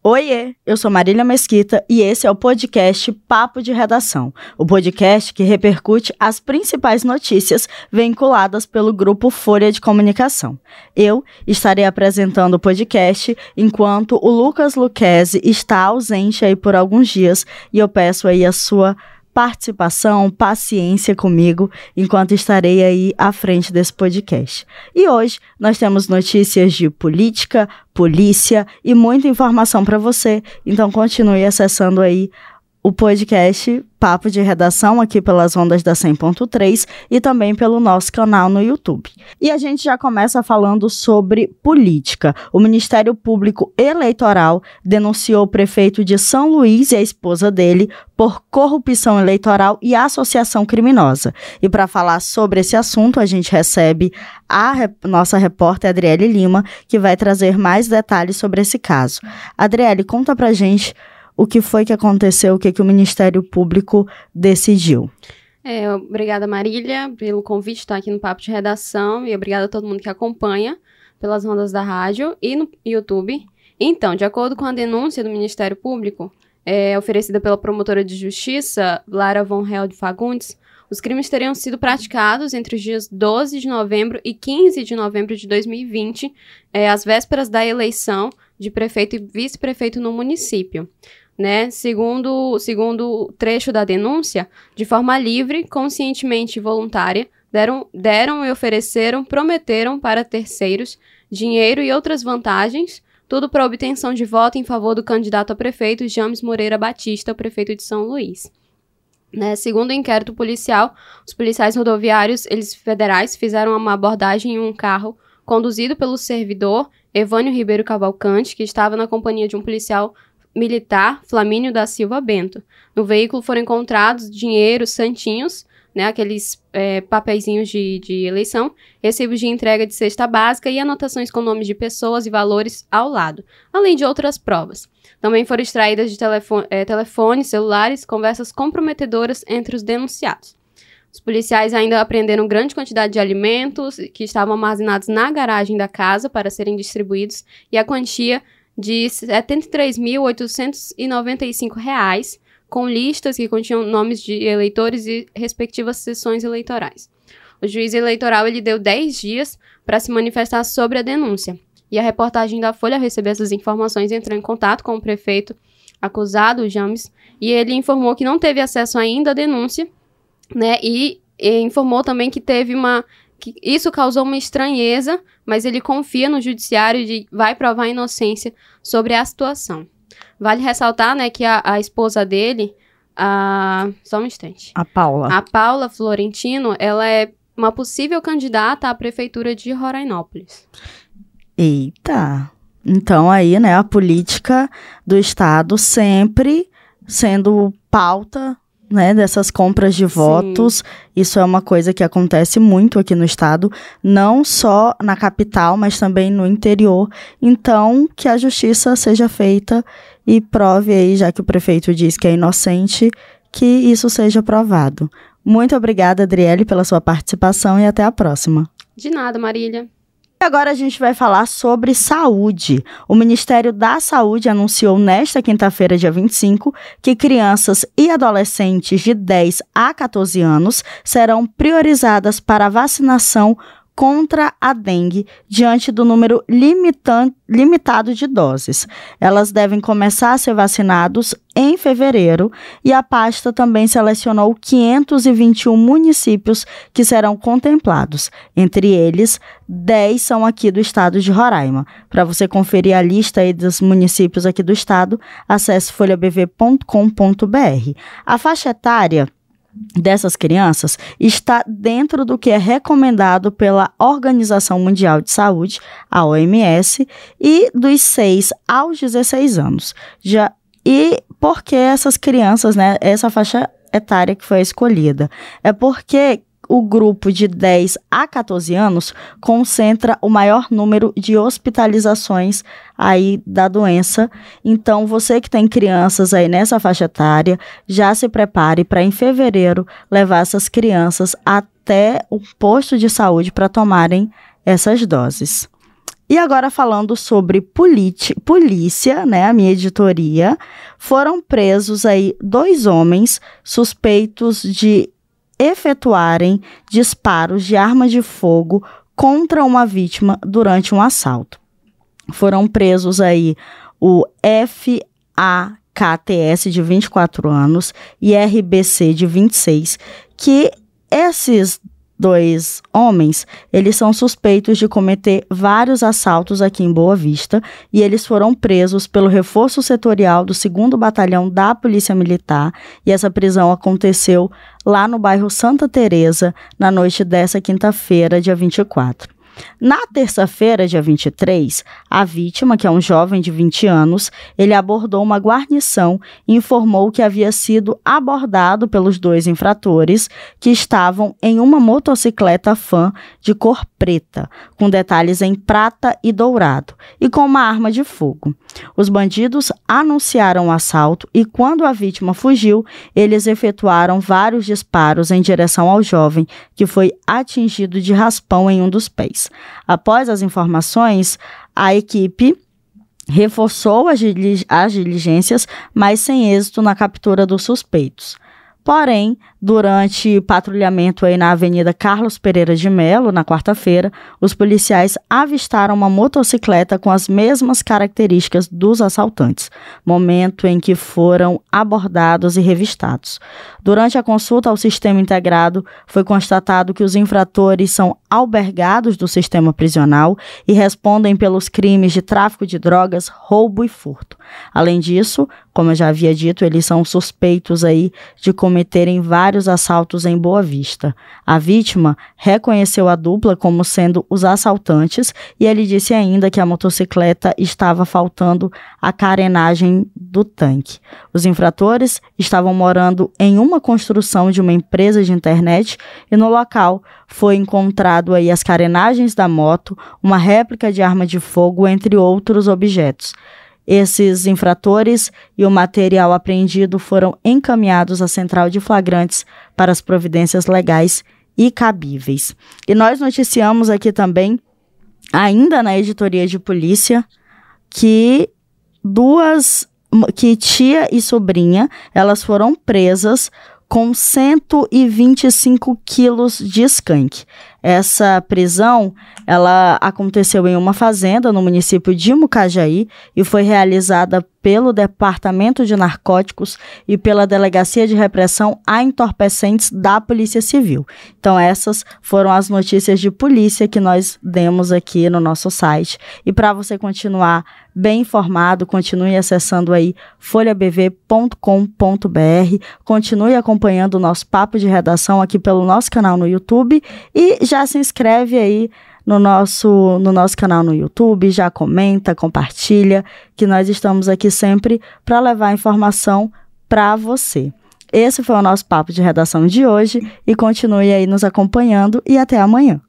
Oiê, eu sou Marília Mesquita e esse é o podcast Papo de Redação, o podcast que repercute as principais notícias vinculadas pelo grupo Folha de Comunicação. Eu estarei apresentando o podcast enquanto o Lucas Luquezzi está ausente aí por alguns dias e eu peço aí a sua participação, paciência comigo enquanto estarei aí à frente desse podcast. E hoje nós temos notícias de política, polícia e muita informação para você. Então continue acessando aí o podcast Papo de Redação aqui pelas ondas da 100.3 e também pelo nosso canal no YouTube. E a gente já começa falando sobre política. O Ministério Público Eleitoral denunciou o prefeito de São Luís e a esposa dele por corrupção eleitoral e associação criminosa. E para falar sobre esse assunto, a gente recebe a rep nossa repórter Adriele Lima, que vai trazer mais detalhes sobre esse caso. Adriele, conta pra gente o que foi que aconteceu, o que, que o Ministério Público decidiu. É, obrigada, Marília, pelo convite estar aqui no Papo de Redação e obrigada a todo mundo que acompanha pelas ondas da rádio e no YouTube. Então, de acordo com a denúncia do Ministério Público, é, oferecida pela promotora de justiça, Lara von Held Fagundes, os crimes teriam sido praticados entre os dias 12 de novembro e 15 de novembro de 2020, é, às vésperas da eleição de prefeito e vice-prefeito no município né? Segundo, segundo o trecho da denúncia, de forma livre, conscientemente e voluntária, deram, deram e ofereceram, prometeram para terceiros dinheiro e outras vantagens, tudo para obtenção de voto em favor do candidato a prefeito James Moreira Batista, prefeito de São Luís. Né, segundo o inquérito policial, os policiais rodoviários eles federais fizeram uma abordagem em um carro conduzido pelo servidor Evânio Ribeiro Cavalcante, que estava na companhia de um policial militar Flamínio da Silva Bento. No veículo foram encontrados dinheiro, santinhos, né, aqueles é, papeizinhos de, de eleição, recibos de entrega de cesta básica e anotações com nomes de pessoas e valores ao lado, além de outras provas. Também foram extraídas de telefone, é, telefones, celulares, conversas comprometedoras entre os denunciados. Os policiais ainda apreenderam grande quantidade de alimentos que estavam armazenados na garagem da casa para serem distribuídos e a quantia de R$ 73.895, com listas que continham nomes de eleitores e respectivas sessões eleitorais. O juiz eleitoral ele deu 10 dias para se manifestar sobre a denúncia. E a reportagem da Folha recebeu essas informações e entrou em contato com o prefeito acusado, James, e ele informou que não teve acesso ainda à denúncia, né? E, e informou também que teve uma que isso causou uma estranheza, mas ele confia no judiciário e vai provar a inocência sobre a situação. Vale ressaltar, né, que a, a esposa dele, a... só um instante. A Paula. A Paula Florentino, ela é uma possível candidata à prefeitura de Rorainópolis. Eita! Então aí, né, a política do Estado sempre sendo pauta né, dessas compras de votos. Sim. Isso é uma coisa que acontece muito aqui no estado, não só na capital, mas também no interior. Então, que a justiça seja feita e prove aí, já que o prefeito diz que é inocente, que isso seja provado. Muito obrigada, Adriele, pela sua participação e até a próxima. De nada, Marília. E agora a gente vai falar sobre saúde. O Ministério da Saúde anunciou nesta quinta-feira, dia 25, que crianças e adolescentes de 10 a 14 anos serão priorizadas para a vacinação contra a dengue diante do número limitado de doses. Elas devem começar a ser vacinados em fevereiro e a pasta também selecionou 521 municípios que serão contemplados. Entre eles, 10 são aqui do estado de Roraima. Para você conferir a lista aí dos municípios aqui do estado, acesse folhabv.com.br. A faixa etária dessas crianças está dentro do que é recomendado pela Organização Mundial de Saúde, a OMS, e dos 6 aos 16 anos. Já e por que essas crianças, né, essa faixa etária que foi escolhida? É porque o grupo de 10 a 14 anos concentra o maior número de hospitalizações aí da doença. Então, você que tem crianças aí nessa faixa etária, já se prepare para em fevereiro levar essas crianças até o posto de saúde para tomarem essas doses. E agora falando sobre polícia, né, a minha editoria, foram presos aí dois homens suspeitos de efetuarem disparos de arma de fogo contra uma vítima durante um assalto. Foram presos aí o FAKTS de 24 anos e RBC de 26, que esses dois homens, eles são suspeitos de cometer vários assaltos aqui em Boa Vista e eles foram presos pelo reforço setorial do 2 Batalhão da Polícia Militar e essa prisão aconteceu lá no bairro Santa Teresa na noite dessa quinta-feira, dia 24. Na terça-feira, dia 23, a vítima, que é um jovem de 20 anos, ele abordou uma guarnição e informou que havia sido abordado pelos dois infratores que estavam em uma motocicleta fã de cor preta, com detalhes em prata e dourado, e com uma arma de fogo. Os bandidos anunciaram o assalto e, quando a vítima fugiu, eles efetuaram vários disparos em direção ao jovem, que foi atingido de raspão em um dos pés. Após as informações, a equipe reforçou as, diligências, mas sem êxito na captura dos suspeitos. Porém, durante patrulhamento aí na Avenida Carlos Pereira de Melo, na quarta-feira, os policiais avistaram uma motocicleta com as mesmas características dos assaltantes, momento em que foram abordados e revistados. Durante a consulta ao sistema integrado, foi constatado que os infratores são albergados do sistema prisional e respondem pelos crimes de tráfico de drogas, roubo e furto. Além disso, como eu já havia dito, eles são suspeitos aí de cometerem vários assaltos em Boa Vista. A vítima reconheceu a dupla como sendo os assaltantes e ele disse ainda que a motocicleta estava faltando a carenagem do tanque. Os infratores estavam morando em uma construção de uma empresa de internet e no local foi encontrado aí as carenagens da moto, uma réplica de arma de fogo, entre outros objetos. Esses infratores e o material apreendido foram encaminhados à central de flagrantes para as providências legais e cabíveis. E nós noticiamos aqui também, ainda na editoria de polícia, que duas que tia e sobrinha, elas foram presas com 125 quilos de skunk. Essa prisão, ela aconteceu em uma fazenda no município de Mucajaí e foi realizada pelo Departamento de Narcóticos e pela Delegacia de Repressão a Entorpecentes da Polícia Civil. Então, essas foram as notícias de polícia que nós demos aqui no nosso site. E para você continuar bem informado, continue acessando aí folhabv.com.br, continue acompanhando o nosso papo de redação aqui pelo nosso canal no YouTube e já se inscreve aí no nosso, no nosso canal no YouTube, já comenta, compartilha, que nós estamos aqui sempre para levar informação para você. Esse foi o nosso papo de redação de hoje e continue aí nos acompanhando e até amanhã.